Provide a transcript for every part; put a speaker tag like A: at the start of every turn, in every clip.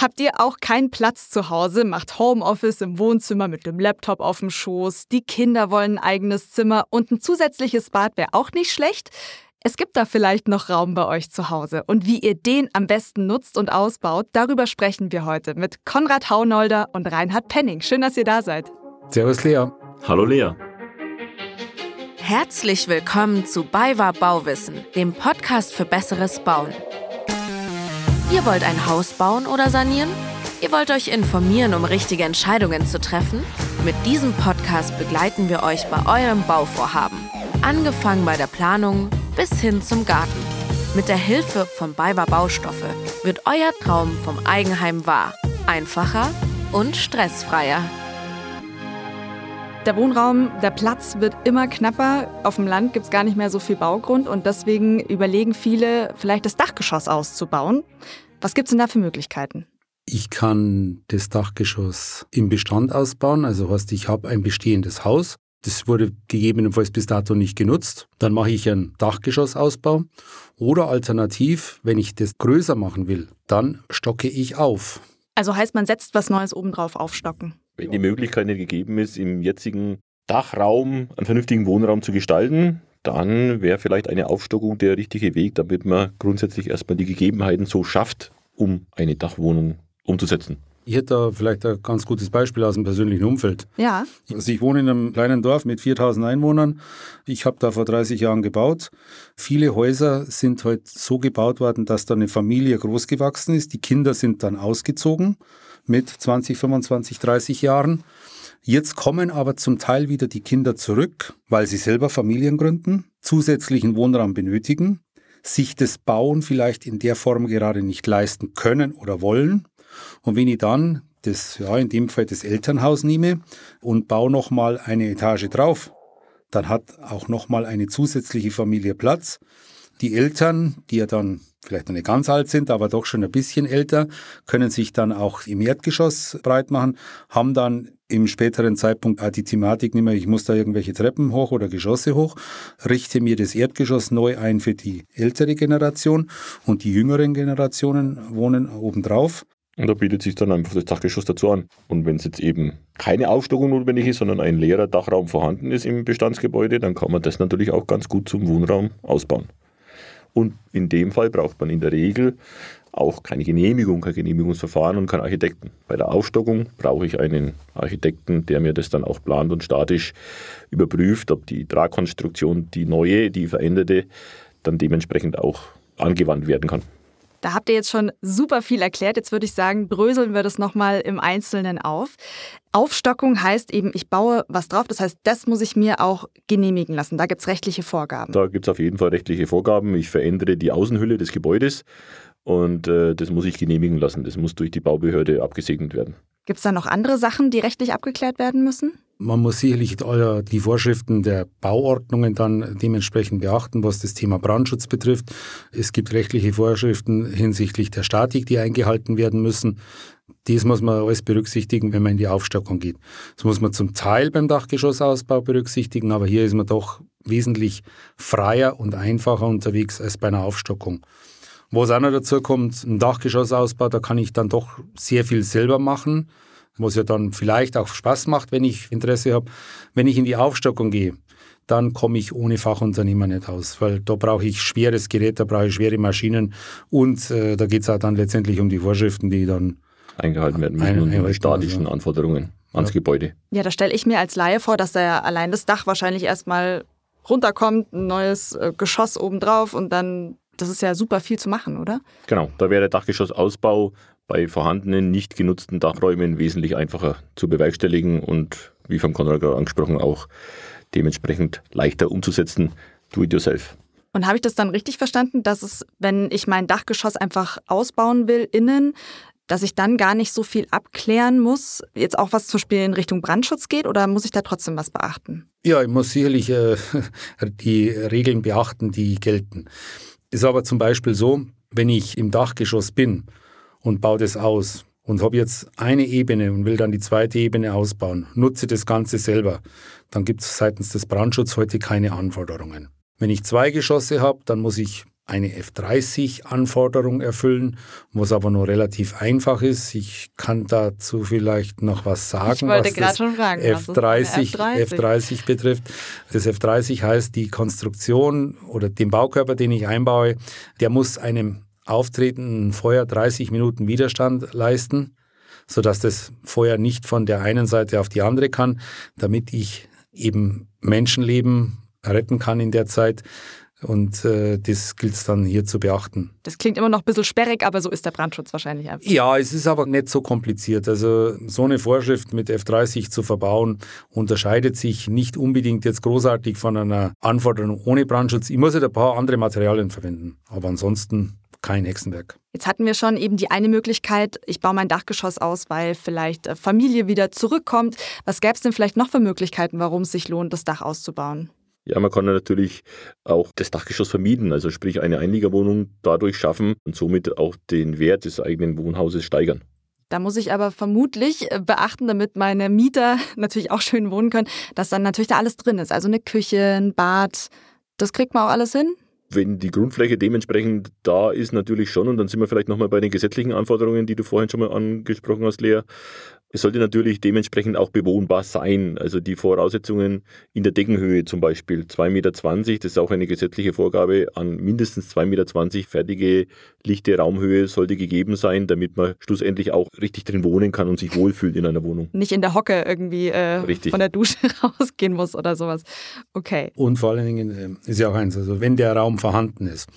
A: Habt ihr auch keinen Platz zu Hause, macht Homeoffice im Wohnzimmer mit dem Laptop auf dem Schoß, die Kinder wollen ein eigenes Zimmer und ein zusätzliches Bad wäre auch nicht schlecht? Es gibt da vielleicht noch Raum bei euch zu Hause. Und wie ihr den am besten nutzt und ausbaut, darüber sprechen wir heute mit Konrad Haunolder und Reinhard Penning. Schön, dass ihr da seid.
B: Servus Lea.
C: Hallo Lea.
D: Herzlich willkommen zu BayWa Bauwissen, dem Podcast für besseres Bauen. Ihr wollt ein Haus bauen oder sanieren? Ihr wollt euch informieren, um richtige Entscheidungen zu treffen? Mit diesem Podcast begleiten wir euch bei eurem Bauvorhaben. Angefangen bei der Planung bis hin zum Garten. Mit der Hilfe von BayWa Baustoffe wird euer Traum vom Eigenheim wahr. Einfacher und stressfreier.
A: Der Wohnraum, der Platz wird immer knapper. Auf dem Land gibt es gar nicht mehr so viel Baugrund und deswegen überlegen viele, vielleicht das Dachgeschoss auszubauen. Was gibt es denn da für Möglichkeiten?
B: Ich kann das Dachgeschoss im Bestand ausbauen. Also heißt, ich habe ein bestehendes Haus. Das wurde gegebenenfalls bis dato nicht genutzt. Dann mache ich einen Dachgeschossausbau. Oder alternativ, wenn ich das größer machen will, dann stocke ich auf.
A: Also heißt, man setzt was Neues obendrauf aufstocken.
C: Wenn die Möglichkeit nicht gegeben ist, im jetzigen Dachraum einen vernünftigen Wohnraum zu gestalten, dann wäre vielleicht eine Aufstockung der richtige Weg, damit man grundsätzlich erstmal die Gegebenheiten so schafft, um eine Dachwohnung umzusetzen.
B: Ich hätte da vielleicht ein ganz gutes Beispiel aus dem persönlichen Umfeld.
A: Ja.
B: Also ich wohne in einem kleinen Dorf mit 4000 Einwohnern. Ich habe da vor 30 Jahren gebaut. Viele Häuser sind heute halt so gebaut worden, dass da eine Familie großgewachsen ist. Die Kinder sind dann ausgezogen mit 20, 25, 30 Jahren. Jetzt kommen aber zum Teil wieder die Kinder zurück, weil sie selber Familien gründen, zusätzlichen Wohnraum benötigen, sich das Bauen vielleicht in der Form gerade nicht leisten können oder wollen. Und wenn ich dann das, ja, in dem Fall das Elternhaus nehme und baue nochmal eine Etage drauf, dann hat auch nochmal eine zusätzliche Familie Platz. Die Eltern, die ja dann vielleicht noch nicht ganz alt sind, aber doch schon ein bisschen älter, können sich dann auch im Erdgeschoss breit machen, haben dann im späteren Zeitpunkt auch die Thematik nicht mehr, ich muss da irgendwelche Treppen hoch oder Geschosse hoch, richte mir das Erdgeschoss neu ein für die ältere Generation und die jüngeren Generationen wohnen obendrauf.
C: Und da bietet sich dann einfach das Dachgeschoss dazu an. Und wenn es jetzt eben keine Aufstockung notwendig ist, sondern ein leerer Dachraum vorhanden ist im Bestandsgebäude, dann kann man das natürlich auch ganz gut zum Wohnraum ausbauen. Und in dem Fall braucht man in der Regel auch keine Genehmigung, kein Genehmigungsverfahren und keinen Architekten. Bei der Aufstockung brauche ich einen Architekten, der mir das dann auch plant und statisch überprüft, ob die Tragkonstruktion, die neue, die veränderte, dann dementsprechend auch angewandt werden kann.
A: Da habt ihr jetzt schon super viel erklärt. Jetzt würde ich sagen, bröseln wir das nochmal im Einzelnen auf. Aufstockung heißt eben, ich baue was drauf. Das heißt, das muss ich mir auch genehmigen lassen. Da gibt es rechtliche Vorgaben.
C: Da gibt es auf jeden Fall rechtliche Vorgaben. Ich verändere die Außenhülle des Gebäudes und äh, das muss ich genehmigen lassen. Das muss durch die Baubehörde abgesegnet werden.
A: Gibt es da noch andere Sachen, die rechtlich abgeklärt werden müssen?
B: Man muss sicherlich die Vorschriften der Bauordnungen dann dementsprechend beachten, was das Thema Brandschutz betrifft. Es gibt rechtliche Vorschriften hinsichtlich der Statik, die eingehalten werden müssen. Das muss man alles berücksichtigen, wenn man in die Aufstockung geht. Das muss man zum Teil beim Dachgeschossausbau berücksichtigen, aber hier ist man doch wesentlich freier und einfacher unterwegs als bei einer Aufstockung. Was auch noch dazu kommt, ein Dachgeschossausbau, da kann ich dann doch sehr viel selber machen, was ja dann vielleicht auch Spaß macht, wenn ich Interesse habe. Wenn ich in die Aufstockung gehe, dann komme ich ohne Fachunternehmer nicht aus, weil da brauche ich schweres Gerät, da brauche ich schwere Maschinen und äh, da geht es auch dann letztendlich um die Vorschriften, die dann
C: eingehalten werden müssen und die statischen also. Anforderungen ans ja. Gebäude.
A: Ja, da stelle ich mir als Laie vor, dass da ja allein das Dach wahrscheinlich erstmal runterkommt, ein neues äh, Geschoss obendrauf und dann das ist ja super viel zu machen, oder?
C: Genau, da wäre der Dachgeschossausbau bei vorhandenen, nicht genutzten Dachräumen wesentlich einfacher zu bewerkstelligen und wie vom Konrad gerade angesprochen auch dementsprechend leichter umzusetzen. Do it yourself.
A: Und habe ich das dann richtig verstanden, dass es, wenn ich mein Dachgeschoss einfach ausbauen will innen, dass ich dann gar nicht so viel abklären muss, jetzt auch was zum Beispiel in Richtung Brandschutz geht, oder muss ich da trotzdem was beachten?
B: Ja, ich muss sicherlich äh, die Regeln beachten, die gelten. Ist aber zum Beispiel so, wenn ich im Dachgeschoss bin und baue das aus und habe jetzt eine Ebene und will dann die zweite Ebene ausbauen, nutze das Ganze selber, dann gibt es seitens des Brandschutzes heute keine Anforderungen. Wenn ich zwei Geschosse habe, dann muss ich eine F30-Anforderung erfüllen, was aber nur relativ einfach ist. Ich kann dazu vielleicht noch was sagen, ich
A: wollte was schon fragen,
B: F30, F30? F30 betrifft. Das F30 heißt, die Konstruktion oder den Baukörper, den ich einbaue, der muss einem auftretenden Feuer 30 Minuten Widerstand leisten, sodass das Feuer nicht von der einen Seite auf die andere kann, damit ich eben Menschenleben retten kann in der Zeit. Und äh, das gilt es dann hier zu beachten.
A: Das klingt immer noch ein bisschen sperrig, aber so ist der Brandschutz wahrscheinlich einfach.
B: Ja, es ist aber nicht so kompliziert. Also so eine Vorschrift mit F30 zu verbauen, unterscheidet sich nicht unbedingt jetzt großartig von einer Anforderung ohne Brandschutz. Ich muss halt ein paar andere Materialien verwenden. Aber ansonsten kein Hexenwerk.
A: Jetzt hatten wir schon eben die eine Möglichkeit, ich baue mein Dachgeschoss aus, weil vielleicht äh, Familie wieder zurückkommt. Was gäbe es denn vielleicht noch für Möglichkeiten, warum es sich lohnt, das Dach auszubauen?
C: Ja, man kann natürlich auch das Dachgeschoss vermieten, also sprich eine Einliegerwohnung dadurch schaffen und somit auch den Wert des eigenen Wohnhauses steigern.
A: Da muss ich aber vermutlich äh, beachten, damit meine Mieter natürlich auch schön wohnen können, dass dann natürlich da alles drin ist. Also eine Küche, ein Bad. Das kriegt man auch alles hin?
C: Wenn die Grundfläche dementsprechend da ist, natürlich schon. Und dann sind wir vielleicht nochmal bei den gesetzlichen Anforderungen, die du vorhin schon mal angesprochen hast, Lea. Es sollte natürlich dementsprechend auch bewohnbar sein. Also die Voraussetzungen in der Deckenhöhe zum Beispiel 2,20 Meter, das ist auch eine gesetzliche Vorgabe, an mindestens 2,20 Meter fertige lichte Raumhöhe sollte gegeben sein, damit man schlussendlich auch richtig drin wohnen kann und sich wohlfühlt in einer Wohnung.
A: Nicht in der Hocke irgendwie äh, von der Dusche rausgehen muss oder sowas. Okay.
B: Und vor allen Dingen äh, ist ja auch eins, also wenn der Raum vorhanden ist.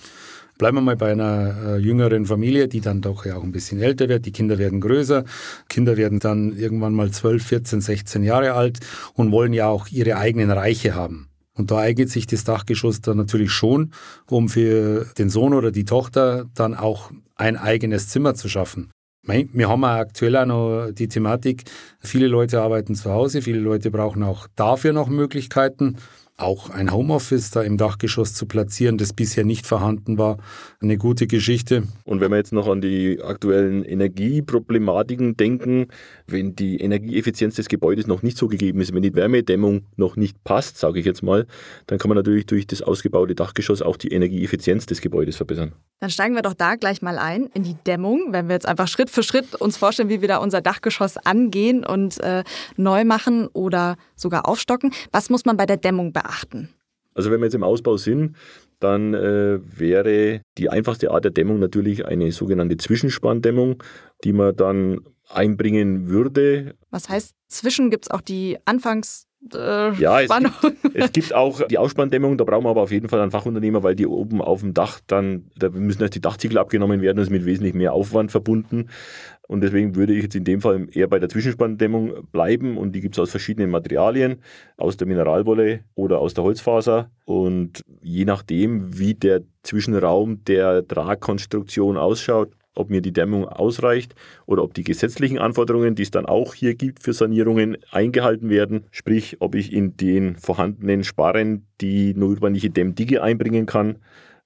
B: Bleiben wir mal bei einer äh, jüngeren Familie, die dann doch ja auch ein bisschen älter wird. Die Kinder werden größer. Kinder werden dann irgendwann mal 12, 14, 16 Jahre alt und wollen ja auch ihre eigenen Reiche haben. Und da eignet sich das Dachgeschoss dann natürlich schon, um für den Sohn oder die Tochter dann auch ein eigenes Zimmer zu schaffen. Wir haben aktuell auch noch die Thematik, viele Leute arbeiten zu Hause, viele Leute brauchen auch dafür noch Möglichkeiten auch ein Homeoffice da im Dachgeschoss zu platzieren, das bisher nicht vorhanden war, eine gute Geschichte.
C: Und wenn wir jetzt noch an die aktuellen Energieproblematiken denken, wenn die Energieeffizienz des Gebäudes noch nicht so gegeben ist, wenn die Wärmedämmung noch nicht passt, sage ich jetzt mal, dann kann man natürlich durch das ausgebaute Dachgeschoss auch die Energieeffizienz des Gebäudes verbessern.
A: Dann steigen wir doch da gleich mal ein in die Dämmung, wenn wir jetzt einfach Schritt für Schritt uns vorstellen, wie wir da unser Dachgeschoss angehen und äh, neu machen oder sogar aufstocken. Was muss man bei der Dämmung beachten?
C: Also wenn wir jetzt im Ausbau sind, dann äh, wäre die einfachste Art der Dämmung natürlich eine sogenannte Zwischenspanndämmung, die man dann einbringen würde.
A: Was heißt zwischen? Gibt es auch die Anfangs-
C: äh, ja, es gibt, es gibt, auch die Ausspanndämmung, da brauchen wir aber auf jeden Fall einen Fachunternehmer, weil die oben auf dem Dach dann, da müssen erst die Dachziegel abgenommen werden, das ist mit wesentlich mehr Aufwand verbunden. Und deswegen würde ich jetzt in dem Fall eher bei der Zwischenspanndämmung bleiben und die gibt es aus verschiedenen Materialien, aus der Mineralwolle oder aus der Holzfaser. Und je nachdem, wie der Zwischenraum der Tragkonstruktion ausschaut, ob mir die Dämmung ausreicht oder ob die gesetzlichen Anforderungen, die es dann auch hier gibt für Sanierungen, eingehalten werden. Sprich, ob ich in den vorhandenen Sparren die notwendige Dämmdicke einbringen kann.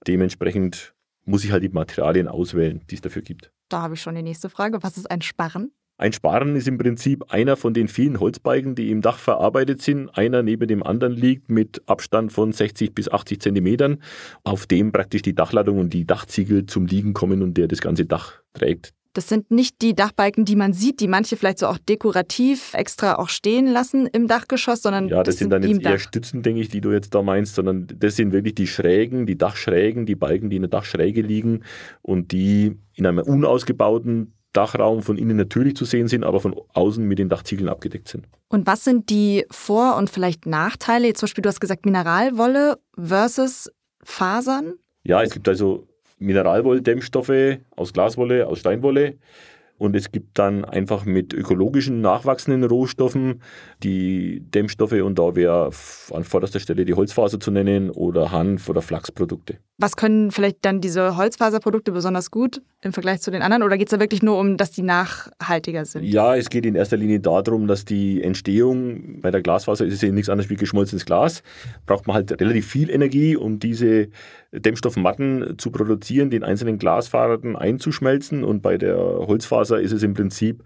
C: Dementsprechend muss ich halt die Materialien auswählen, die es dafür gibt.
A: Da habe ich schon die nächste Frage. Was ist ein Sparren?
C: Ein Sparren ist im Prinzip einer von den vielen Holzbalken, die im Dach verarbeitet sind. Einer neben dem anderen liegt mit Abstand von 60 bis 80 Zentimetern, auf dem praktisch die Dachladung und die Dachziegel zum Liegen kommen und der das ganze Dach trägt.
A: Das sind nicht die Dachbalken, die man sieht, die manche vielleicht so auch dekorativ extra auch stehen lassen im Dachgeschoss, sondern.
C: Ja, das, das sind dann jetzt eher Stützen, denke ich, die du jetzt da meinst, sondern das sind wirklich die Schrägen, die Dachschrägen, die Balken, die in der Dachschräge liegen und die in einem unausgebauten Dachraum von innen natürlich zu sehen sind, aber von außen mit den Dachziegeln abgedeckt sind.
A: Und was sind die Vor- und vielleicht Nachteile? Zum Beispiel, du hast gesagt Mineralwolle versus Fasern?
C: Ja, es gibt also Mineralwolle-Dämmstoffe aus Glaswolle, aus Steinwolle. Und es gibt dann einfach mit ökologischen nachwachsenden Rohstoffen die Dämmstoffe und da wäre an vorderster Stelle die Holzfaser zu nennen oder Hanf- oder Flachsprodukte.
A: Was können vielleicht dann diese Holzfaserprodukte besonders gut im Vergleich zu den anderen? Oder geht es da wirklich nur um, dass die nachhaltiger sind?
C: Ja, es geht in erster Linie darum, dass die Entstehung, bei der Glasfaser ist es ja nichts anderes wie geschmolzenes Glas, braucht man halt relativ viel Energie, um diese Dämmstoffmatten zu produzieren, den einzelnen Glasfasern einzuschmelzen. Und bei der Holzfaser ist es im Prinzip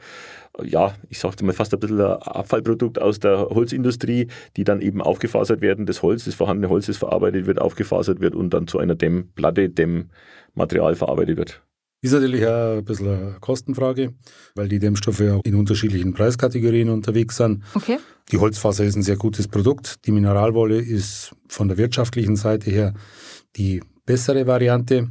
C: ja, ich sagte mal fast ein bisschen ein Abfallprodukt aus der Holzindustrie, die dann eben aufgefasert werden. Das Holz, das vorhandene Holz, das verarbeitet wird, aufgefasert wird und dann zu einer Dämmplatte, Dämmmaterial verarbeitet wird.
B: Ist natürlich auch ein bisschen eine Kostenfrage, weil die Dämmstoffe ja in unterschiedlichen Preiskategorien unterwegs sind.
A: Okay.
B: Die Holzfaser ist ein sehr gutes Produkt. Die Mineralwolle ist von der wirtschaftlichen Seite her die bessere Variante.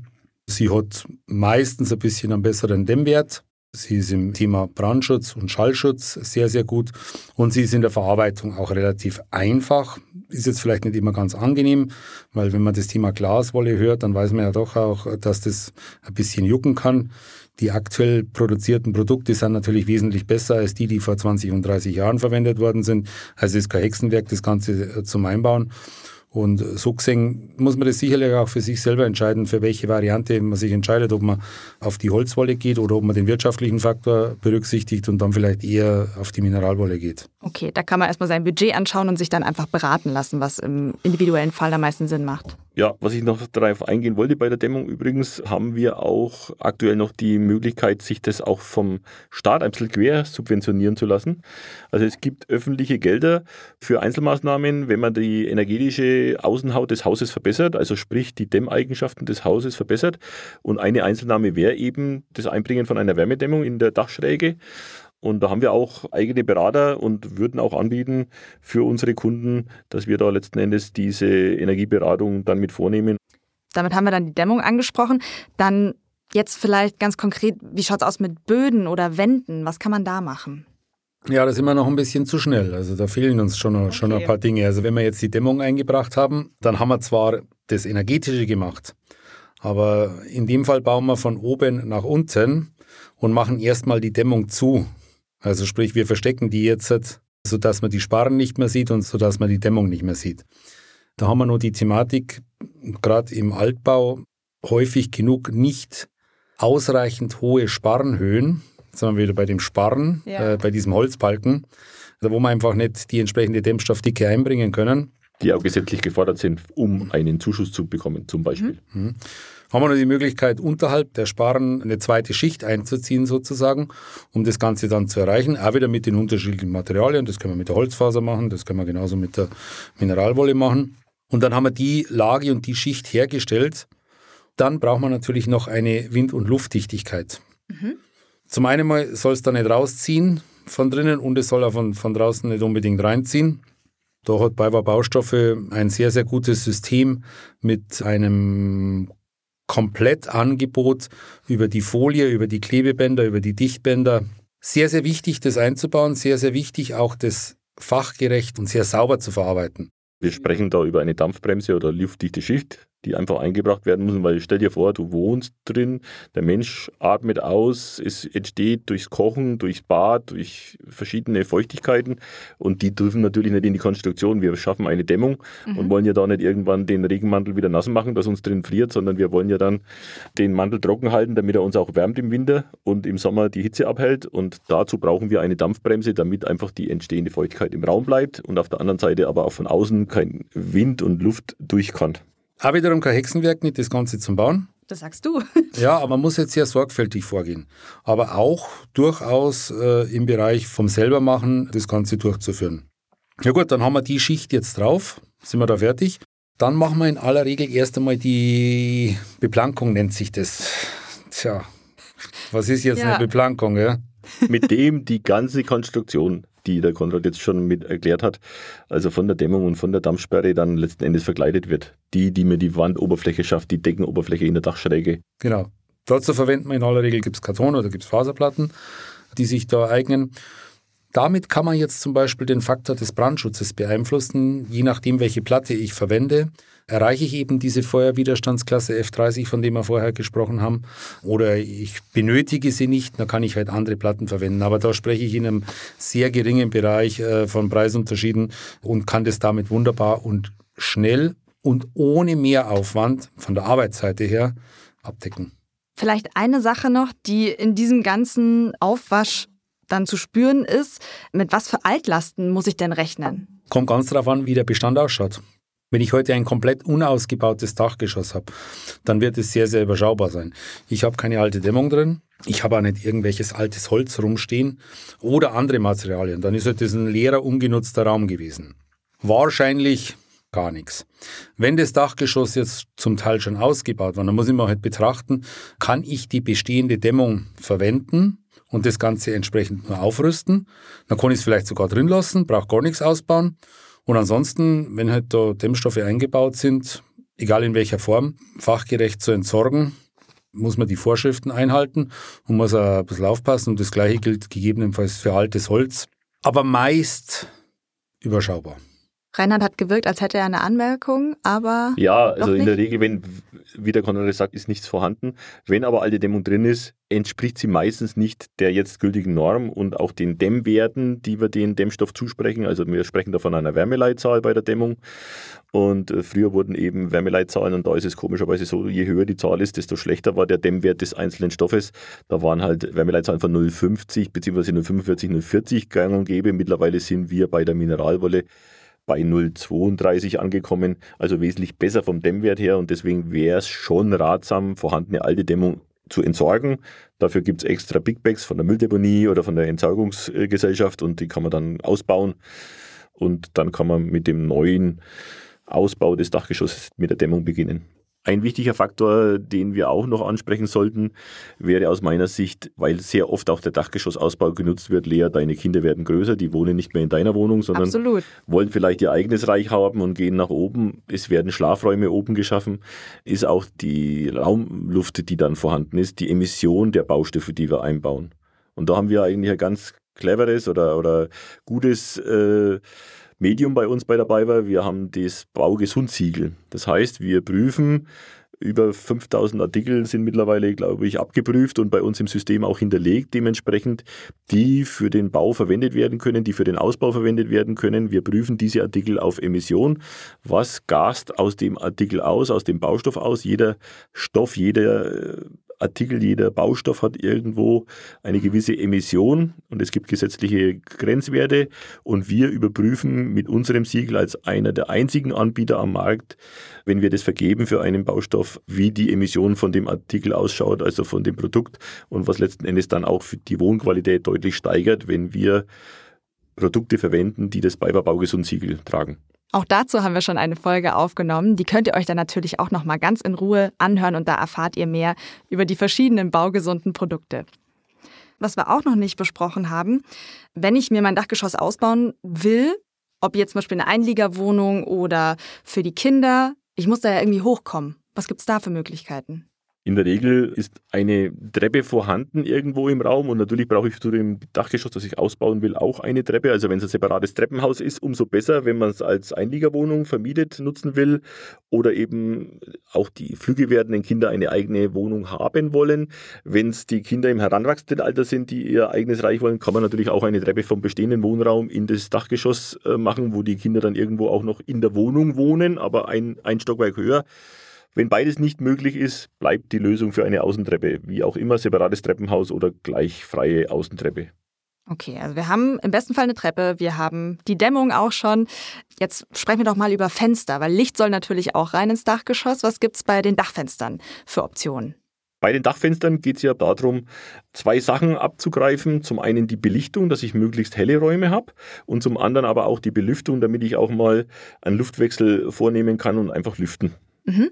B: Sie hat meistens ein bisschen einen besseren Dämmwert. Sie ist im Thema Brandschutz und Schallschutz sehr, sehr gut und sie ist in der Verarbeitung auch relativ einfach. Ist jetzt vielleicht nicht immer ganz angenehm, weil wenn man das Thema Glaswolle hört, dann weiß man ja doch auch, dass das ein bisschen jucken kann. Die aktuell produzierten Produkte sind natürlich wesentlich besser als die, die vor 20 und 30 Jahren verwendet worden sind. Also es ist kein Hexenwerk, das Ganze zum Einbauen. Und so gesehen muss man das sicherlich auch für sich selber entscheiden, für welche Variante man sich entscheidet, ob man auf die Holzwolle geht oder ob man den wirtschaftlichen Faktor berücksichtigt und dann vielleicht eher auf die Mineralwolle geht.
A: Okay, da kann man erstmal sein Budget anschauen und sich dann einfach beraten lassen, was im individuellen Fall am meisten Sinn macht.
C: Ja, was ich noch darauf eingehen wollte bei der Dämmung übrigens, haben wir auch aktuell noch die Möglichkeit, sich das auch vom Staat ein bisschen quer subventionieren zu lassen. Also es gibt öffentliche Gelder für Einzelmaßnahmen, wenn man die energetische Außenhaut des Hauses verbessert, also sprich die Dämmeigenschaften des Hauses verbessert. Und eine Einzelnahme wäre eben das Einbringen von einer Wärmedämmung in der Dachschräge. Und da haben wir auch eigene Berater und würden auch anbieten für unsere Kunden, dass wir da letzten Endes diese Energieberatung dann mit vornehmen.
A: Damit haben wir dann die Dämmung angesprochen. Dann jetzt vielleicht ganz konkret, wie schaut es aus mit Böden oder Wänden? Was kann man da machen?
B: Ja, da sind wir noch ein bisschen zu schnell. Also da fehlen uns schon, okay. schon ein paar Dinge. Also wenn wir jetzt die Dämmung eingebracht haben, dann haben wir zwar das Energetische gemacht, aber in dem Fall bauen wir von oben nach unten und machen erstmal die Dämmung zu. Also sprich, wir verstecken die jetzt, sodass man die Sparren nicht mehr sieht und sodass man die Dämmung nicht mehr sieht. Da haben wir nur die Thematik, gerade im Altbau, häufig genug nicht ausreichend hohe Sparrenhöhen. Jetzt sind wir wieder bei dem Sparren, ja. äh, bei diesem Holzbalken, also wo wir einfach nicht die entsprechende Dämmstoffdicke einbringen können.
C: Die auch gesetzlich gefordert sind, um einen Zuschuss zu bekommen, zum Beispiel.
B: Mhm. Mhm haben wir noch die Möglichkeit, unterhalb der Sparren eine zweite Schicht einzuziehen sozusagen, um das Ganze dann zu erreichen. Auch wieder mit den unterschiedlichen Materialien. Das können wir mit der Holzfaser machen, das können wir genauso mit der Mineralwolle machen. Und dann haben wir die Lage und die Schicht hergestellt. Dann braucht man natürlich noch eine Wind- und Luftdichtigkeit. Mhm. Zum einen soll es da nicht rausziehen von drinnen und es soll auch von, von draußen nicht unbedingt reinziehen. Da hat BayWa Baustoffe ein sehr, sehr gutes System mit einem Komplettangebot über die Folie, über die Klebebänder, über die Dichtbänder. Sehr, sehr wichtig, das einzubauen, sehr, sehr wichtig, auch das fachgerecht und sehr sauber zu verarbeiten.
C: Wir sprechen da über eine Dampfbremse oder luftdichte Schicht, die einfach eingebracht werden müssen, weil stell dir vor, du wohnst drin, der Mensch atmet aus, es entsteht durchs Kochen, durchs Bad, durch verschiedene Feuchtigkeiten und die dürfen natürlich nicht in die Konstruktion. Wir schaffen eine Dämmung mhm. und wollen ja da nicht irgendwann den Regenmantel wieder nass machen, dass uns drin friert, sondern wir wollen ja dann den Mantel trocken halten, damit er uns auch wärmt im Winter und im Sommer die Hitze abhält und dazu brauchen wir eine Dampfbremse, damit einfach die entstehende Feuchtigkeit im Raum bleibt und auf der anderen Seite aber auch von außen kein Wind und Luft durch kann.
B: Auch wiederum kein Hexenwerk, nicht das Ganze zum Bauen.
A: Das sagst du.
B: ja, aber man muss jetzt sehr sorgfältig vorgehen. Aber auch durchaus äh, im Bereich vom Selbermachen das Ganze durchzuführen. Ja gut, dann haben wir die Schicht jetzt drauf. Sind wir da fertig? Dann machen wir in aller Regel erst einmal die Beplankung, nennt sich das. Tja, was ist jetzt ja. eine Beplankung, ja?
C: Mit dem die ganze Konstruktion die der Konrad jetzt schon mit erklärt hat, also von der Dämmung und von der Dampfsperre dann letzten Endes verkleidet wird. Die, die mir die Wandoberfläche schafft, die Deckenoberfläche in der Dachschräge.
B: Genau. Dazu verwenden wir in aller Regel gibt es Karton oder gibt es Faserplatten, die sich da eignen. Damit kann man jetzt zum Beispiel den Faktor des Brandschutzes beeinflussen, je nachdem, welche Platte ich verwende erreiche ich eben diese Feuerwiderstandsklasse F30, von dem wir vorher gesprochen haben, oder ich benötige sie nicht, dann kann ich halt andere Platten verwenden. Aber da spreche ich in einem sehr geringen Bereich äh, von Preisunterschieden und kann das damit wunderbar und schnell und ohne Mehraufwand von der Arbeitsseite her abdecken.
A: Vielleicht eine Sache noch, die in diesem ganzen Aufwasch dann zu spüren ist, mit was für Altlasten muss ich denn rechnen?
B: Kommt ganz darauf an, wie der Bestand ausschaut. Wenn ich heute ein komplett unausgebautes Dachgeschoss habe, dann wird es sehr, sehr überschaubar sein. Ich habe keine alte Dämmung drin. Ich habe auch nicht irgendwelches altes Holz rumstehen oder andere Materialien. Dann ist halt das ein leerer, ungenutzter Raum gewesen. Wahrscheinlich gar nichts. Wenn das Dachgeschoss jetzt zum Teil schon ausgebaut war, dann muss ich mal halt betrachten, kann ich die bestehende Dämmung verwenden und das Ganze entsprechend nur aufrüsten. Dann kann ich es vielleicht sogar drin lassen, brauche gar nichts ausbauen. Und ansonsten, wenn halt da Dämmstoffe eingebaut sind, egal in welcher Form, fachgerecht zu entsorgen, muss man die Vorschriften einhalten und muss auch ein bisschen aufpassen. Und das Gleiche gilt gegebenenfalls für altes Holz. Aber meist überschaubar.
A: Reinhard hat gewirkt, als hätte er eine Anmerkung, aber.
C: Ja, also in der Regel, wenn, wie der Konrad sagt, ist nichts vorhanden. Wenn aber alte Dämmung drin ist, entspricht sie meistens nicht der jetzt gültigen Norm und auch den Dämmwerten, die wir den Dämmstoff zusprechen. Also wir sprechen da von einer Wärmeleitzahl bei der Dämmung. Und äh, früher wurden eben Wärmeleitzahlen und da ist es komischerweise so, je höher die Zahl ist, desto schlechter war der Dämmwert des einzelnen Stoffes. Da waren halt Wärmeleitzahlen von 0,50 bzw. 0,45, 0,40 gang und gäbe. Mittlerweile sind wir bei der Mineralwolle bei 0,32 angekommen, also wesentlich besser vom Dämmwert her und deswegen wäre es schon ratsam, vorhandene alte Dämmung zu entsorgen. Dafür gibt es extra Big Bags von der Mülldeponie oder von der Entsorgungsgesellschaft und die kann man dann ausbauen und dann kann man mit dem neuen Ausbau des Dachgeschosses mit der Dämmung beginnen. Ein wichtiger Faktor, den wir auch noch ansprechen sollten, wäre aus meiner Sicht, weil sehr oft auch der Dachgeschossausbau genutzt wird, Lea, deine Kinder werden größer, die wohnen nicht mehr in deiner Wohnung, sondern
A: Absolut.
C: wollen vielleicht ihr eigenes Reich haben und gehen nach oben. Es werden Schlafräume oben geschaffen, ist auch die Raumluft, die dann vorhanden ist, die Emission der Baustoffe, die wir einbauen. Und da haben wir eigentlich ein ganz cleveres oder, oder gutes äh, Medium bei uns bei dabei war. Wir haben das Baugesundsiegel. Das heißt, wir prüfen, über 5000 Artikel sind mittlerweile, glaube ich, abgeprüft und bei uns im System auch hinterlegt, dementsprechend, die für den Bau verwendet werden können, die für den Ausbau verwendet werden können. Wir prüfen diese Artikel auf Emission. Was gast aus dem Artikel aus, aus dem Baustoff aus? Jeder Stoff, jeder Artikel, jeder Baustoff hat irgendwo eine gewisse Emission und es gibt gesetzliche Grenzwerte und wir überprüfen mit unserem Siegel als einer der einzigen Anbieter am Markt, wenn wir das vergeben für einen Baustoff, wie die Emission von dem Artikel ausschaut, also von dem Produkt und was letzten Endes dann auch für die Wohnqualität deutlich steigert, wenn wir Produkte verwenden, die das BayWa Baugesund-Siegel tragen.
A: Auch dazu haben wir schon eine Folge aufgenommen. Die könnt ihr euch dann natürlich auch noch mal ganz in Ruhe anhören und da erfahrt ihr mehr über die verschiedenen baugesunden Produkte. Was wir auch noch nicht besprochen haben, wenn ich mir mein Dachgeschoss ausbauen will, ob jetzt zum Beispiel eine Einliegerwohnung oder für die Kinder, ich muss da ja irgendwie hochkommen. Was gibt es da für Möglichkeiten?
C: In der Regel ist eine Treppe vorhanden irgendwo im Raum und natürlich brauche ich zu dem Dachgeschoss, das ich ausbauen will, auch eine Treppe. Also wenn es ein separates Treppenhaus ist, umso besser, wenn man es als Einliegerwohnung vermietet nutzen will oder eben auch die flügge werdenden Kinder eine eigene Wohnung haben wollen. Wenn es die Kinder im heranwachsenden Alter sind, die ihr eigenes Reich wollen, kann man natürlich auch eine Treppe vom bestehenden Wohnraum in das Dachgeschoss äh, machen, wo die Kinder dann irgendwo auch noch in der Wohnung wohnen, aber ein, ein Stockwerk höher. Wenn beides nicht möglich ist, bleibt die Lösung für eine Außentreppe, wie auch immer separates Treppenhaus oder gleich freie Außentreppe.
A: Okay, also wir haben im besten Fall eine Treppe, wir haben die Dämmung auch schon. Jetzt sprechen wir doch mal über Fenster, weil Licht soll natürlich auch rein ins Dachgeschoss. Was gibt es bei den Dachfenstern für Optionen?
C: Bei den Dachfenstern geht es ja darum, zwei Sachen abzugreifen. Zum einen die Belichtung, dass ich möglichst helle Räume habe und zum anderen aber auch die Belüftung, damit ich auch mal einen Luftwechsel vornehmen kann und einfach lüften. Mhm.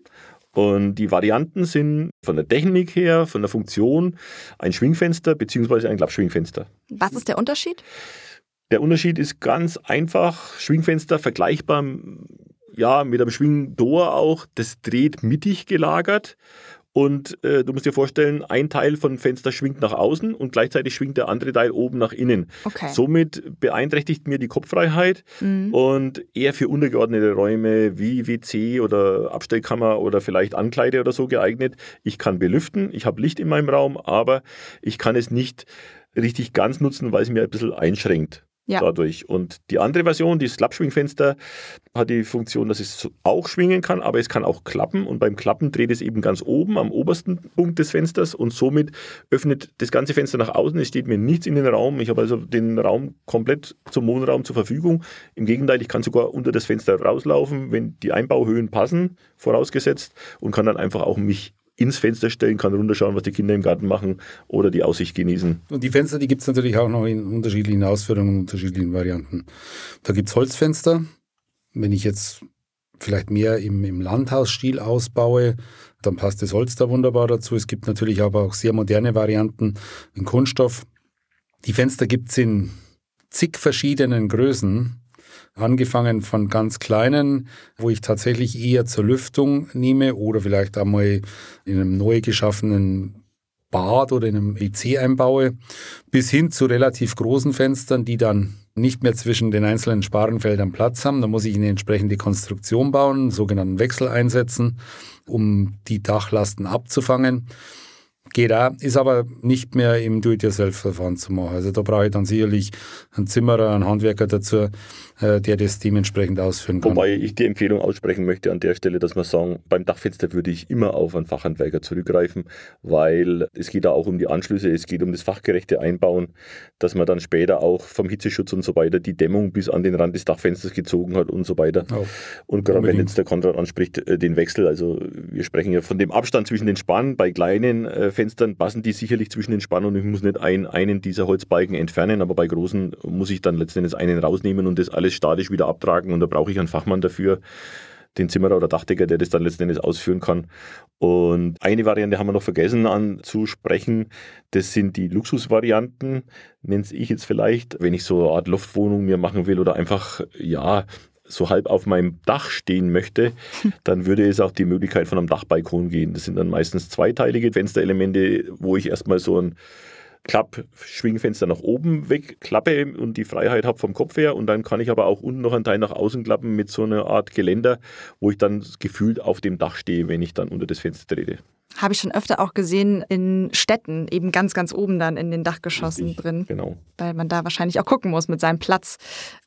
C: Und die Varianten sind von der Technik her, von der Funktion, ein Schwingfenster bzw. ein Klappschwingfenster.
A: Was ist der Unterschied?
C: Der Unterschied ist ganz einfach. Schwingfenster vergleichbar ja, mit einem Schwingdor auch. Das dreht mittig gelagert und äh, du musst dir vorstellen, ein Teil von Fenster schwingt nach außen und gleichzeitig schwingt der andere Teil oben nach innen.
A: Okay.
C: Somit beeinträchtigt mir die Kopffreiheit mhm. und eher für untergeordnete Räume wie WC oder Abstellkammer oder vielleicht Ankleide oder so geeignet. Ich kann belüften, ich habe Licht in meinem Raum, aber ich kann es nicht richtig ganz nutzen, weil es mir ein bisschen einschränkt. Ja. dadurch. Und die andere Version, das Klappschwingfenster, hat die Funktion, dass es auch schwingen kann, aber es kann auch klappen. Und beim Klappen dreht es eben ganz oben am obersten Punkt des Fensters und somit öffnet das ganze Fenster nach außen. Es steht mir nichts in den Raum. Ich habe also den Raum komplett zum Wohnraum zur Verfügung. Im Gegenteil, ich kann sogar unter das Fenster rauslaufen, wenn die Einbauhöhen passen, vorausgesetzt, und kann dann einfach auch mich ins Fenster stellen, kann runterschauen, was die Kinder im Garten machen oder die Aussicht genießen.
B: Und die Fenster, die gibt es natürlich auch noch in unterschiedlichen Ausführungen und unterschiedlichen Varianten. Da gibt es Holzfenster. Wenn ich jetzt vielleicht mehr im, im Landhausstil ausbaue, dann passt das Holz da wunderbar dazu. Es gibt natürlich aber auch sehr moderne Varianten in Kunststoff. Die Fenster gibt es in zig verschiedenen Größen. Angefangen von ganz kleinen, wo ich tatsächlich eher zur Lüftung nehme oder vielleicht einmal in einem neu geschaffenen Bad oder in einem WC einbaue, bis hin zu relativ großen Fenstern, die dann nicht mehr zwischen den einzelnen Sparenfeldern Platz haben. Da muss ich eine entsprechende Konstruktion bauen, einen sogenannten Wechsel einsetzen, um die Dachlasten abzufangen. Geht auch, ist aber nicht mehr im Do-it-yourself-Verfahren zu machen. Also da brauche ich dann sicherlich einen Zimmerer, einen Handwerker dazu, äh, der das dementsprechend ausführen kann.
C: Wobei ich die Empfehlung aussprechen möchte an der Stelle, dass man sagen, beim Dachfenster würde ich immer auf einen Fachhandwerker zurückgreifen, weil es geht da auch um die Anschlüsse, es geht um das fachgerechte Einbauen, dass man dann später auch vom Hitzeschutz und so weiter die Dämmung bis an den Rand des Dachfensters gezogen hat und so weiter. Oh, und gerade wenn jetzt der Konrad anspricht, äh, den Wechsel, also wir sprechen ja von dem Abstand zwischen den Spannen, bei kleinen äh, Fenstern passen die sicherlich zwischen den Spannen und ich muss nicht ein, einen dieser Holzbalken entfernen, aber bei großen muss ich dann letztendlich einen rausnehmen und das alles alles statisch wieder abtragen und da brauche ich einen Fachmann dafür, den Zimmerer oder Dachdecker, der das dann letzten Endes ausführen kann. Und eine Variante haben wir noch vergessen anzusprechen, das sind die Luxusvarianten, nenne ich jetzt vielleicht, wenn ich so eine Art Loftwohnung mir machen will oder einfach, ja, so halb auf meinem Dach stehen möchte, dann würde es auch die Möglichkeit von einem Dachbalkon gehen. Das sind dann meistens zweiteilige Fensterelemente, wo ich erstmal so ein Klapp-Schwingfenster nach oben wegklappe und die Freiheit habe vom Kopf her. Und dann kann ich aber auch unten noch einen Teil nach außen klappen mit so einer Art Geländer, wo ich dann gefühlt auf dem Dach stehe, wenn ich dann unter das Fenster trete.
A: Habe ich schon öfter auch gesehen in Städten, eben ganz, ganz oben dann in den Dachgeschossen Richtig, drin.
C: Genau.
A: Weil man da wahrscheinlich auch gucken muss mit seinem Platz,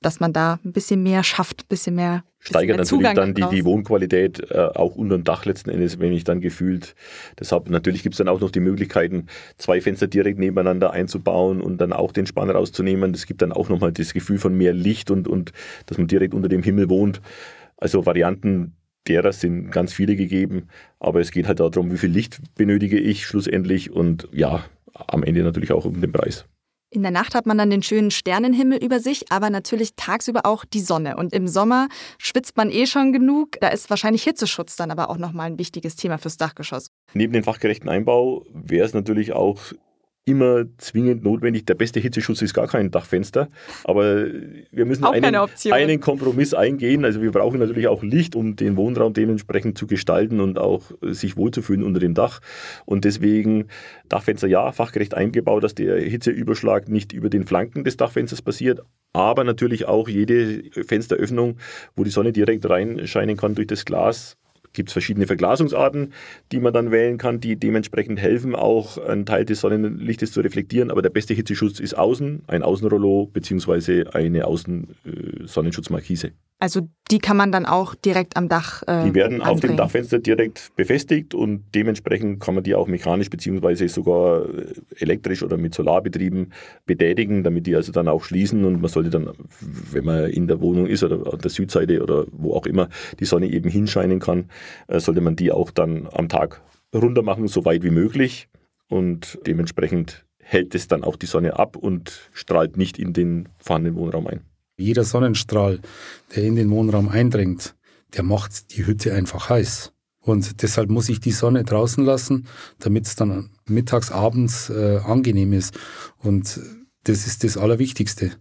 A: dass man da ein bisschen mehr schafft, ein bisschen mehr.
C: Steigert natürlich Zugang dann die, die Wohnqualität äh, auch unter dem Dach letzten Endes, wenn ich dann gefühlt. Deshalb natürlich gibt es dann auch noch die Möglichkeiten, zwei Fenster direkt nebeneinander einzubauen und dann auch den Spann rauszunehmen. Das gibt dann auch nochmal das Gefühl von mehr Licht und, und dass man direkt unter dem Himmel wohnt. Also Varianten, derer sind ganz viele gegeben, aber es geht halt darum, wie viel Licht benötige ich schlussendlich und ja, am Ende natürlich auch um den Preis.
A: In der Nacht hat man dann den schönen Sternenhimmel über sich, aber natürlich tagsüber auch die Sonne. Und im Sommer schwitzt man eh schon genug. Da ist wahrscheinlich Hitzeschutz dann aber auch nochmal ein wichtiges Thema fürs Dachgeschoss.
C: Neben dem fachgerechten Einbau wäre es natürlich auch immer zwingend notwendig. Der beste Hitzeschutz ist gar kein Dachfenster, aber wir müssen einen, einen, Kompromiss eingehen. Also wir brauchen natürlich auch Licht, um den Wohnraum dementsprechend zu gestalten und auch sich wohlzufühlen unter dem Dach. Und deswegen Dachfenster ja, fachgerecht eingebaut, dass der Hitzeüberschlag nicht über den Flanken des Dachfensters passiert, aber natürlich auch jede Fensteröffnung, wo die Sonne direkt reinscheinen kann durch das Glas, gibt es verschiedene Verglasungsarten, die man dann wählen kann, die dementsprechend helfen, auch einen Teil des Sonnenlichtes zu reflektieren. Aber der beste Hitzeschutz ist außen, ein Außenrollo bzw. eine Außen-Sonnenschutzmarkise.
A: Also die kann man dann auch direkt am Dach.
C: Äh, die werden anbringen. auf dem Dachfenster direkt befestigt und dementsprechend kann man die auch mechanisch bzw. sogar äh, elektrisch oder mit Solarbetrieben betätigen, damit die also dann auch schließen und man sollte dann, wenn man in der Wohnung ist oder an der Südseite oder wo auch immer die Sonne eben hinscheinen kann, äh, sollte man die auch dann am Tag runter machen, so weit wie möglich und dementsprechend hält es dann auch die Sonne ab und strahlt nicht in den vorhandenen Wohnraum ein.
B: Jeder Sonnenstrahl, der in den Wohnraum eindringt, der macht die Hütte einfach heiß. Und deshalb muss ich die Sonne draußen lassen, damit es dann mittags, abends äh, angenehm ist. Und das ist das Allerwichtigste.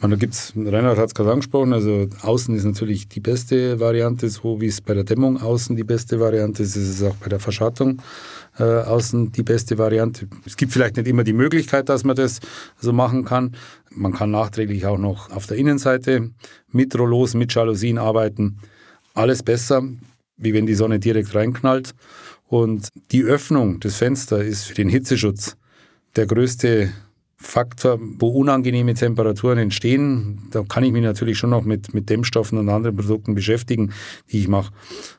B: Man, da gibt's, Reinhard hat es gerade angesprochen, also außen ist natürlich die beste Variante, so wie es bei der Dämmung außen die beste Variante ist, ist es auch bei der Verschattung äh, außen die beste Variante. Es gibt vielleicht nicht immer die Möglichkeit, dass man das so machen kann. Man kann nachträglich auch noch auf der Innenseite mit Rollos, mit Jalousien arbeiten. Alles besser, wie wenn die Sonne direkt reinknallt. Und die Öffnung des Fensters ist für den Hitzeschutz der größte Faktor, wo unangenehme Temperaturen entstehen. Da kann ich mich natürlich schon noch mit, mit Dämmstoffen und anderen Produkten beschäftigen, die ich mache.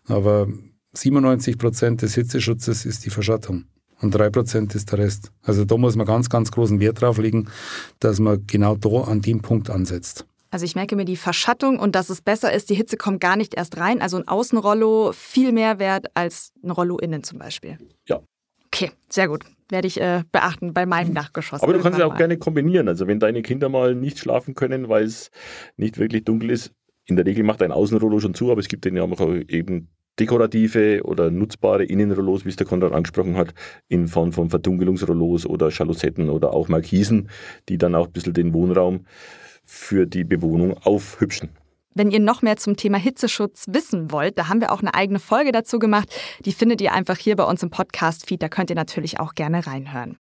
B: Aber 97 Prozent des Hitzeschutzes ist die Verschattung und 3 Prozent ist der Rest. Also da muss man ganz, ganz großen Wert drauf legen, dass man genau da an dem Punkt ansetzt.
A: Also ich merke mir die Verschattung und dass es besser ist, die Hitze kommt gar nicht erst rein. Also ein Außenrollo viel mehr wert als ein Rollo innen zum Beispiel.
C: Ja.
A: Okay, sehr gut. Werde ich äh, beachten bei meinem Dachgeschoss.
C: Aber du kannst es auch
A: mal.
C: gerne kombinieren. Also wenn deine Kinder mal nicht schlafen können, weil es nicht wirklich dunkel ist, in der Regel macht ein Außenrollo schon zu, aber es gibt dann ja auch eben dekorative oder nutzbare Innenrollos, wie es der Konrad angesprochen hat, in Form von Verdunkelungsrollos oder Jalousetten oder auch Markisen, die dann auch ein bisschen den Wohnraum für die Bewohnung aufhübschen.
A: Wenn ihr noch mehr zum Thema Hitzeschutz wissen wollt, da haben wir auch eine eigene Folge dazu gemacht. Die findet ihr einfach hier bei uns im Podcast-Feed. Da könnt ihr natürlich auch gerne reinhören.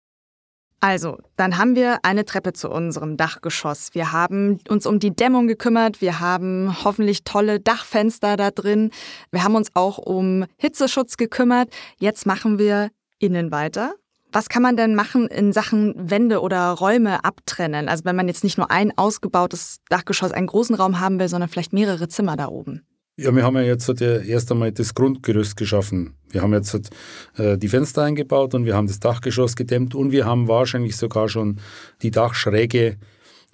A: Also, dann haben wir eine Treppe zu unserem Dachgeschoss. Wir haben uns um die Dämmung gekümmert. Wir haben hoffentlich tolle Dachfenster da drin. Wir haben uns auch um Hitzeschutz gekümmert. Jetzt machen wir innen weiter. Was kann man denn machen in Sachen Wände oder Räume abtrennen? Also wenn man jetzt nicht nur ein ausgebautes Dachgeschoss, einen großen Raum haben will, sondern vielleicht mehrere Zimmer da oben.
B: Ja, wir haben ja jetzt halt erst einmal das Grundgerüst geschaffen. Wir haben jetzt halt, äh, die Fenster eingebaut und wir haben das Dachgeschoss gedämmt und wir haben wahrscheinlich sogar schon die Dachschräge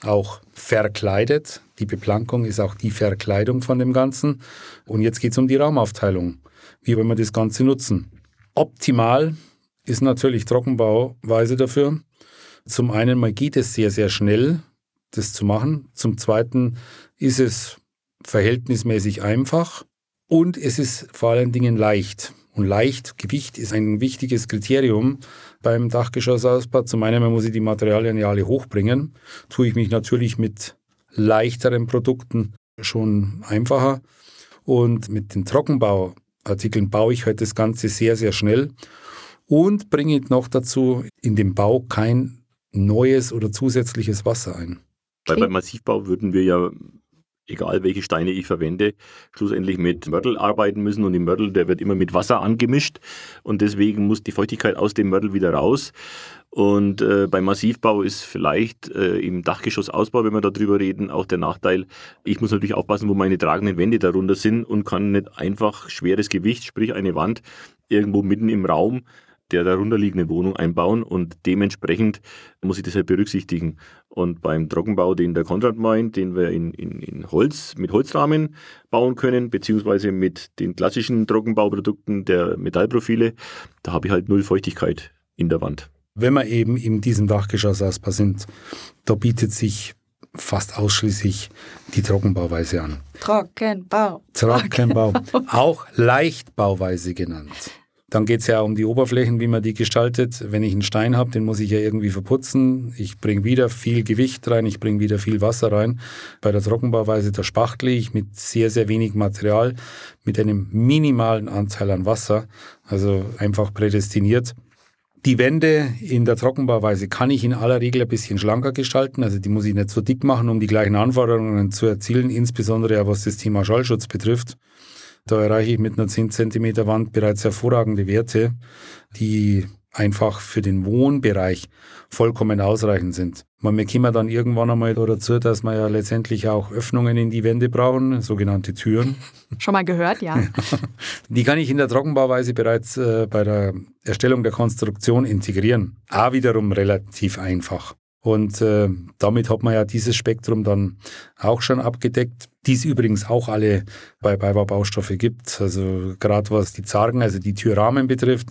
B: auch verkleidet. Die Beplankung ist auch die Verkleidung von dem Ganzen. Und jetzt geht es um die Raumaufteilung. Wie wollen wir das Ganze nutzen? Optimal ist natürlich Trockenbauweise dafür. Zum einen mal geht es sehr, sehr schnell, das zu machen. Zum zweiten ist es verhältnismäßig einfach und es ist vor allen Dingen leicht. Und leicht, Gewicht ist ein wichtiges Kriterium beim Dachgeschossausbau. Zum einen muss ich die Materialien ja alle hochbringen. Tue ich mich natürlich mit leichteren Produkten schon einfacher. Und mit den Trockenbauartikeln baue ich halt das Ganze sehr, sehr schnell und bringe noch dazu in dem Bau kein neues oder zusätzliches Wasser ein.
C: Weil beim Massivbau würden wir ja, egal welche Steine ich verwende, schlussendlich mit Mörtel arbeiten müssen und die Mörtel, der wird immer mit Wasser angemischt und deswegen muss die Feuchtigkeit aus dem Mörtel wieder raus. Und äh, beim Massivbau ist vielleicht äh, im Dachgeschossausbau, wenn wir darüber reden, auch der Nachteil, ich muss natürlich aufpassen, wo meine tragenden Wände darunter sind und kann nicht einfach schweres Gewicht, sprich eine Wand, irgendwo mitten im Raum der darunter liegenden Wohnung einbauen und dementsprechend muss ich das halt berücksichtigen. Und beim Trockenbau, den der Konrad meint, den wir in, in, in Holz, mit Holzrahmen bauen können, beziehungsweise mit den klassischen Trockenbauprodukten der Metallprofile, da habe ich halt null Feuchtigkeit in der Wand.
B: Wenn wir eben in diesem Dachgeschossausbau sind, da bietet sich fast ausschließlich die Trockenbauweise an.
A: Trockenbau.
B: Trockenbau. Auch Leichtbauweise genannt. Dann geht es ja um die Oberflächen, wie man die gestaltet. Wenn ich einen Stein habe, den muss ich ja irgendwie verputzen. Ich bringe wieder viel Gewicht rein, ich bringe wieder viel Wasser rein. Bei der Trockenbauweise, da spachtle ich mit sehr, sehr wenig Material, mit einem minimalen Anteil an Wasser, also einfach prädestiniert. Die Wände in der Trockenbauweise kann ich in aller Regel ein bisschen schlanker gestalten. Also die muss ich nicht so dick machen, um die gleichen Anforderungen zu erzielen, insbesondere was das Thema Schallschutz betrifft. Da erreiche ich mit einer 10 cm Wand bereits hervorragende Werte, die einfach für den Wohnbereich vollkommen ausreichend sind. Wir kommen dann irgendwann einmal dazu, dass wir ja letztendlich auch Öffnungen in die Wände brauchen, sogenannte Türen.
A: Schon mal gehört, ja.
B: Die kann ich in der Trockenbauweise bereits äh, bei der Erstellung der Konstruktion integrieren. Auch wiederum relativ einfach. Und äh, damit hat man ja dieses Spektrum dann auch schon abgedeckt, die es übrigens auch alle bei Beibau Baustoffe gibt. Also gerade was die Zargen, also die Türrahmen betrifft,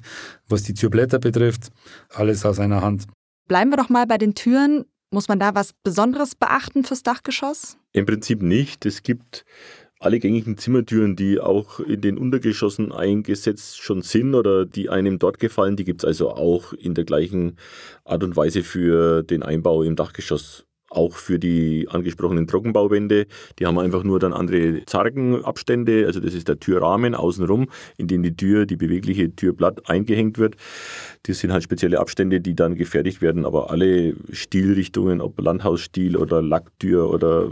B: was die Türblätter betrifft, alles aus einer Hand.
A: Bleiben wir doch mal bei den Türen. Muss man da was Besonderes beachten fürs Dachgeschoss?
C: Im Prinzip nicht. Es gibt alle gängigen Zimmertüren, die auch in den Untergeschossen eingesetzt schon sind oder die einem dort gefallen, die gibt es also auch in der gleichen Art und Weise für den Einbau im Dachgeschoss. Auch für die angesprochenen Trockenbauwände. Die haben einfach nur dann andere Zargenabstände. Also das ist der Türrahmen außenrum, in dem die Tür, die bewegliche Türblatt eingehängt wird. Das sind halt spezielle Abstände, die dann gefertigt werden. Aber alle Stilrichtungen, ob Landhausstil oder Lacktür oder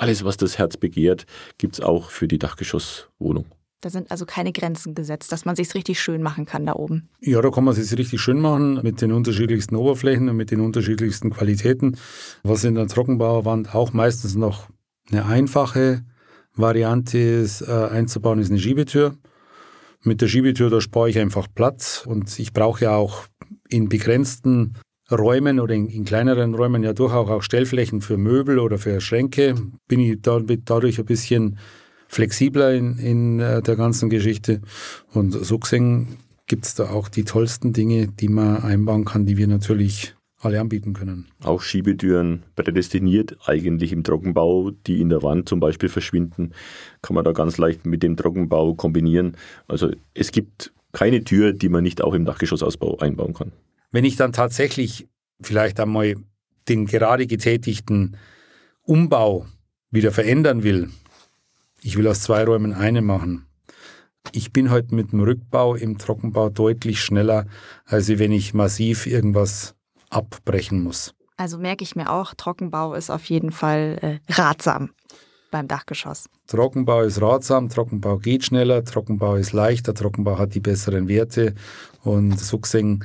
C: alles, was das Herz begehrt, gibt es auch für die Dachgeschosswohnung.
A: Da sind also keine Grenzen gesetzt, dass man sich richtig schön machen kann da oben.
B: Ja, da kann man es richtig schön machen mit den unterschiedlichsten Oberflächen und mit den unterschiedlichsten Qualitäten. Was in der Trockenbauerwand auch meistens noch eine einfache Variante ist, äh, einzubauen, ist eine Schiebetür. Mit der Schiebetür, da spare ich einfach Platz und ich brauche ja auch in begrenzten Räumen oder in, in, kleineren Räumen ja durchaus auch Stellflächen für Möbel oder für Schränke. Bin ich dadurch ein bisschen flexibler in, in äh, der ganzen Geschichte. Und so gesehen gibt es da auch die tollsten Dinge, die man einbauen kann, die wir natürlich alle anbieten können.
C: Auch Schiebetüren prädestiniert eigentlich im Trockenbau, die in der Wand zum Beispiel verschwinden, kann man da ganz leicht mit dem Trockenbau kombinieren. Also es gibt keine Tür, die man nicht auch im Dachgeschossausbau einbauen kann.
B: Wenn ich dann tatsächlich vielleicht einmal den gerade getätigten Umbau wieder verändern will, ich will aus zwei Räumen eine machen. Ich bin heute mit dem Rückbau im Trockenbau deutlich schneller, als wenn ich massiv irgendwas abbrechen muss.
A: Also merke ich mir auch, Trockenbau ist auf jeden Fall äh, ratsam beim Dachgeschoss.
B: Trockenbau ist ratsam, Trockenbau geht schneller, Trockenbau ist leichter, Trockenbau hat die besseren Werte und so gesehen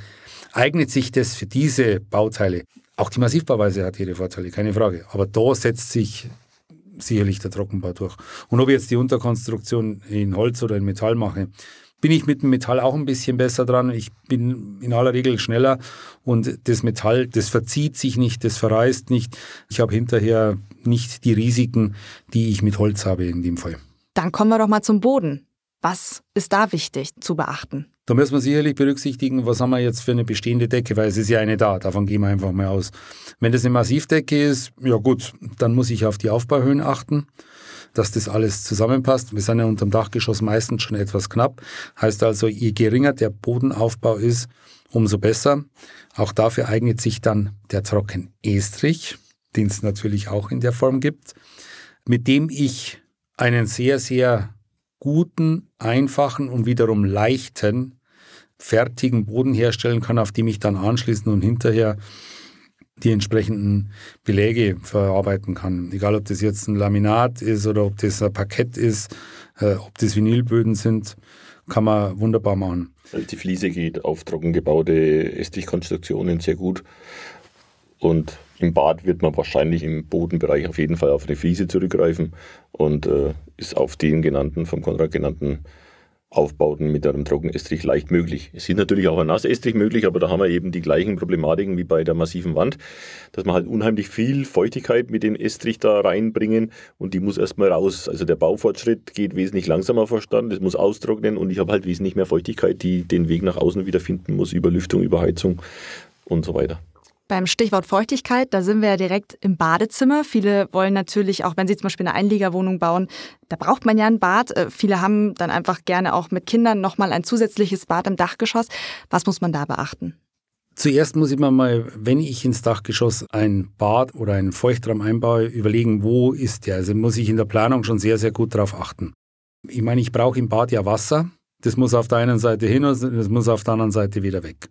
B: eignet sich das für diese Bauteile. Auch die Massivbauweise hat ihre Vorteile, keine Frage. Aber da setzt sich sicherlich der Trockenbau durch. Und ob ich jetzt die Unterkonstruktion in Holz oder in Metall mache, bin ich mit dem Metall auch ein bisschen besser dran. Ich bin in aller Regel schneller und das Metall, das verzieht sich nicht, das verreißt nicht. Ich habe hinterher nicht die Risiken, die ich mit Holz habe in dem Fall.
A: Dann kommen wir doch mal zum Boden. Was ist da wichtig zu beachten?
B: Da müssen wir sicherlich berücksichtigen, was haben wir jetzt für eine bestehende Decke, weil es ist ja eine da, davon gehen wir einfach mal aus. Wenn das eine Massivdecke ist, ja gut, dann muss ich auf die Aufbauhöhen achten, dass das alles zusammenpasst. Wir sind ja unterm Dachgeschoss meistens schon etwas knapp. Heißt also, je geringer der Bodenaufbau ist, umso besser. Auch dafür eignet sich dann der Trockenestrich, den es natürlich auch in der Form gibt, mit dem ich einen sehr, sehr guten, einfachen und wiederum leichten, fertigen Boden herstellen kann, auf dem ich dann anschließen und hinterher die entsprechenden Beläge verarbeiten kann. Egal, ob das jetzt ein Laminat ist oder ob das ein Parkett ist, äh, ob das Vinylböden sind, kann man wunderbar machen.
C: Also die Fliese geht auf trocken gebaute Estrichkonstruktionen sehr gut und im Bad wird man wahrscheinlich im Bodenbereich auf jeden Fall auf eine Fliese zurückgreifen und äh, ist auf den genannten, vom Konrad genannten Aufbauten mit einem Trockenestrich leicht möglich. Es ist natürlich auch ein Nassestrich möglich, aber da haben wir eben die gleichen Problematiken wie bei der massiven Wand, dass man halt unheimlich viel Feuchtigkeit mit dem Estrich da reinbringen und die muss erstmal raus. Also der Baufortschritt geht wesentlich langsamer verstanden, das muss austrocknen und ich habe halt wesentlich mehr Feuchtigkeit, die den Weg nach außen wieder finden muss über Lüftung, über Heizung und so weiter.
A: Beim Stichwort Feuchtigkeit, da sind wir ja direkt im Badezimmer. Viele wollen natürlich, auch wenn sie zum Beispiel eine Einliegerwohnung bauen, da braucht man ja ein Bad. Äh, viele haben dann einfach gerne auch mit Kindern nochmal ein zusätzliches Bad im Dachgeschoss. Was muss man da beachten?
B: Zuerst muss ich mir mal, wenn ich ins Dachgeschoss ein Bad oder einen Feuchtraum einbaue, überlegen, wo ist der. Also muss ich in der Planung schon sehr, sehr gut darauf achten. Ich meine, ich brauche im Bad ja Wasser. Das muss auf der einen Seite hin und das muss auf der anderen Seite wieder weg.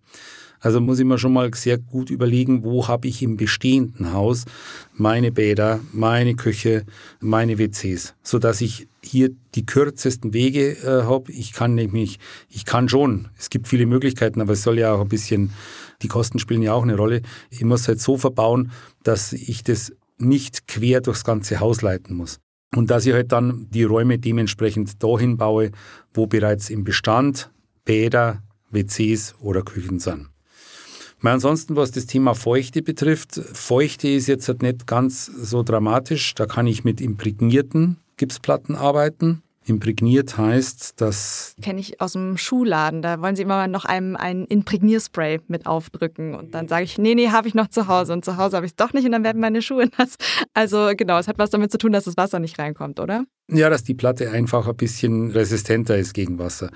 B: Also muss ich mir schon mal sehr gut überlegen, wo habe ich im bestehenden Haus meine Bäder, meine Küche, meine WCs, sodass ich hier die kürzesten Wege äh, habe. Ich kann nämlich, ich kann schon, es gibt viele Möglichkeiten, aber es soll ja auch ein bisschen, die Kosten spielen ja auch eine Rolle. Ich muss halt so verbauen, dass ich das nicht quer durchs ganze Haus leiten muss. Und dass ich halt dann die Räume dementsprechend dahin baue, wo bereits im Bestand Bäder, WCs oder Küchen sind. Ansonsten, was das Thema Feuchte betrifft, Feuchte ist jetzt halt nicht ganz so dramatisch. Da kann ich mit imprägnierten Gipsplatten arbeiten. Imprägniert heißt, dass.
A: Kenne ich aus dem Schuhladen. Da wollen sie immer noch einem ein Imprägnierspray mit aufdrücken. Und dann sage ich, nee, nee, habe ich noch zu Hause. Und zu Hause habe ich es doch nicht und dann werden meine Schuhe nass. Also genau, es hat was damit zu tun, dass das Wasser nicht reinkommt, oder?
B: Ja, dass die Platte einfach ein bisschen resistenter ist gegen Wasser.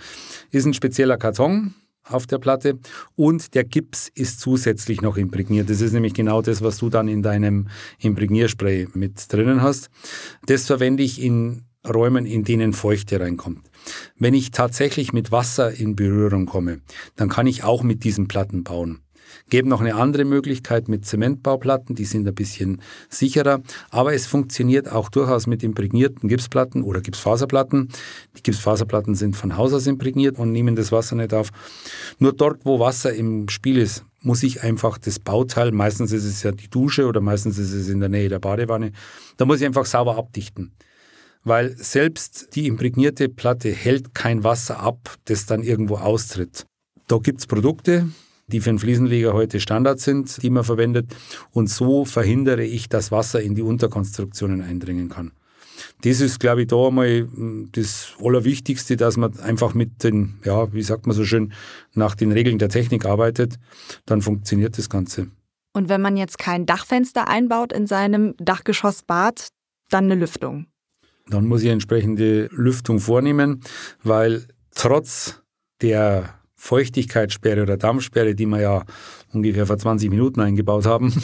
B: Ist ein spezieller Karton, auf der Platte und der Gips ist zusätzlich noch imprägniert. Das ist nämlich genau das, was du dann in deinem Imprägnierspray mit drinnen hast. Das verwende ich in Räumen, in denen Feuchte reinkommt. Wenn ich tatsächlich mit Wasser in Berührung komme, dann kann ich auch mit diesen Platten bauen. Gäbe noch eine andere Möglichkeit mit Zementbauplatten, die sind ein bisschen sicherer, aber es funktioniert auch durchaus mit imprägnierten Gipsplatten oder Gipsfaserplatten. Die Gipsfaserplatten sind von Haus aus imprägniert und nehmen das Wasser nicht auf. Nur dort, wo Wasser im Spiel ist, muss ich einfach das Bauteil, meistens ist es ja die Dusche oder meistens ist es in der Nähe der Badewanne, da muss ich einfach sauber abdichten weil selbst die imprägnierte Platte hält kein Wasser ab, das dann irgendwo austritt. Da gibt es Produkte, die für einen Fliesenleger heute Standard sind, die man verwendet. Und so verhindere ich, dass Wasser in die Unterkonstruktionen eindringen kann. Das ist, glaube ich, da einmal hm, das Allerwichtigste, dass man einfach mit den, ja, wie sagt man so schön, nach den Regeln der Technik arbeitet. Dann funktioniert das Ganze.
A: Und wenn man jetzt kein Dachfenster einbaut in seinem Dachgeschossbad, dann eine Lüftung.
B: Dann muss ich entsprechende Lüftung vornehmen, weil trotz der Feuchtigkeitssperre oder Dampfsperre, die wir ja ungefähr vor 20 Minuten eingebaut haben,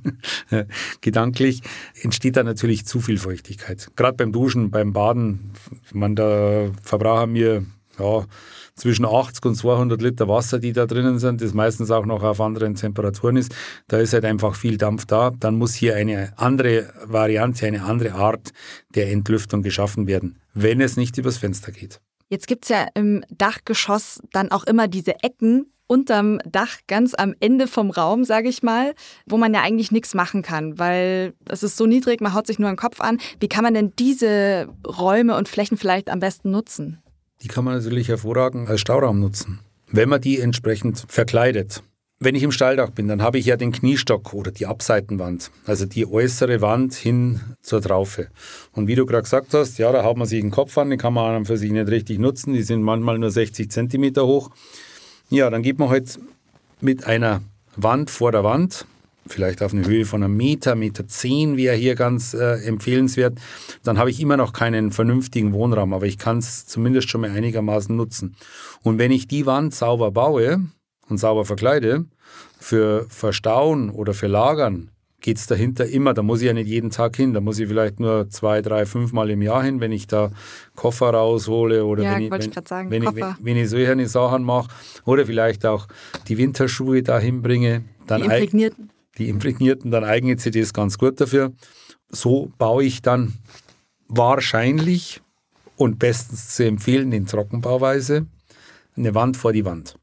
B: gedanklich, entsteht da natürlich zu viel Feuchtigkeit. Gerade beim Duschen, beim Baden, man, da verbrauchen wir ja, zwischen 80 und 200 Liter Wasser, die da drinnen sind, das meistens auch noch auf anderen Temperaturen ist. Da ist halt einfach viel Dampf da. Dann muss hier eine andere Variante, eine andere Art der Entlüftung geschaffen werden, wenn es nicht übers Fenster geht.
A: Jetzt gibt es ja im Dachgeschoss dann auch immer diese Ecken unterm Dach ganz am Ende vom Raum, sage ich mal, wo man ja eigentlich nichts machen kann, weil es ist so niedrig, man haut sich nur den Kopf an. Wie kann man denn diese Räume und Flächen vielleicht am besten nutzen?
B: Die kann man natürlich hervorragend als Stauraum nutzen, wenn man die entsprechend verkleidet. Wenn ich im Stalldach bin, dann habe ich ja den Kniestock oder die Abseitenwand, also die äußere Wand hin zur Traufe. Und wie du gerade gesagt hast, ja, da haut man sich den Kopf an, den kann man für sich nicht richtig nutzen, die sind manchmal nur 60 Zentimeter hoch. Ja, dann geht man halt mit einer Wand vor der Wand, vielleicht auf eine Höhe von einem Meter, Meter zehn wäre hier ganz äh, empfehlenswert. Dann habe ich immer noch keinen vernünftigen Wohnraum, aber ich kann es zumindest schon mal einigermaßen nutzen. Und wenn ich die Wand sauber baue, und sauber verkleide, für Verstauen oder für Lagern geht es dahinter immer. Da muss ich ja nicht jeden Tag hin. Da muss ich vielleicht nur zwei, drei, fünf Mal im Jahr hin, wenn ich da Koffer raushole oder
A: ja,
B: wenn, ich,
A: wenn, ich,
B: sagen, wenn, ich, wenn ich solche Sachen mache oder vielleicht auch die Winterschuhe dahin bringe. Dann
A: die imprägnierten.
B: Die imprägnierten, dann eignet sich das ganz gut dafür. So baue ich dann wahrscheinlich und bestens zu empfehlen in Trockenbauweise eine Wand vor die Wand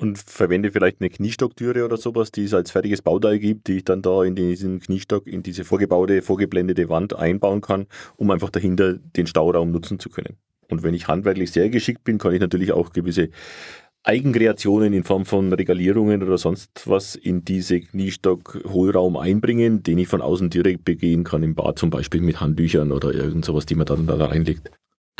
C: und verwende vielleicht eine Kniestocktüre oder sowas, die es als fertiges Bauteil gibt, die ich dann da in diesen Kniestock, in diese vorgebaute, vorgeblendete Wand einbauen kann, um einfach dahinter den Stauraum nutzen zu können. Und wenn ich handwerklich sehr geschickt bin, kann ich natürlich auch gewisse Eigenkreationen in Form von Regalierungen oder sonst was in diese Kniestock-Hohlraum einbringen, den ich von außen direkt begehen kann im Bad, zum Beispiel mit Handtüchern oder irgend sowas, die man dann da reinlegt.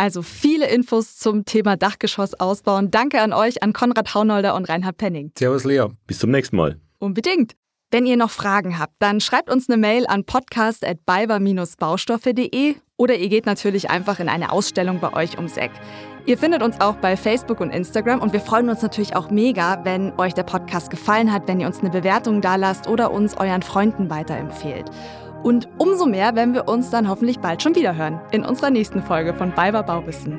A: Also viele Infos zum Thema Dachgeschoss ausbauen. Danke an euch, an Konrad Haunolder und Reinhard Penning.
B: Servus Lea.
C: Bis zum nächsten Mal.
A: Unbedingt. Wenn ihr noch Fragen habt, dann schreibt uns eine Mail an podcast.balber-baustoffe.de oder ihr geht natürlich einfach in eine Ausstellung bei euch ums Eck. Ihr findet uns auch bei Facebook und Instagram und wir freuen uns natürlich auch mega, wenn euch der Podcast gefallen hat, wenn ihr uns eine Bewertung da lasst oder uns euren Freunden weiterempfehlt. Und umso mehr, werden wir uns dann hoffentlich bald schon wieder hören in unserer nächsten Folge von Biber Bauwissen.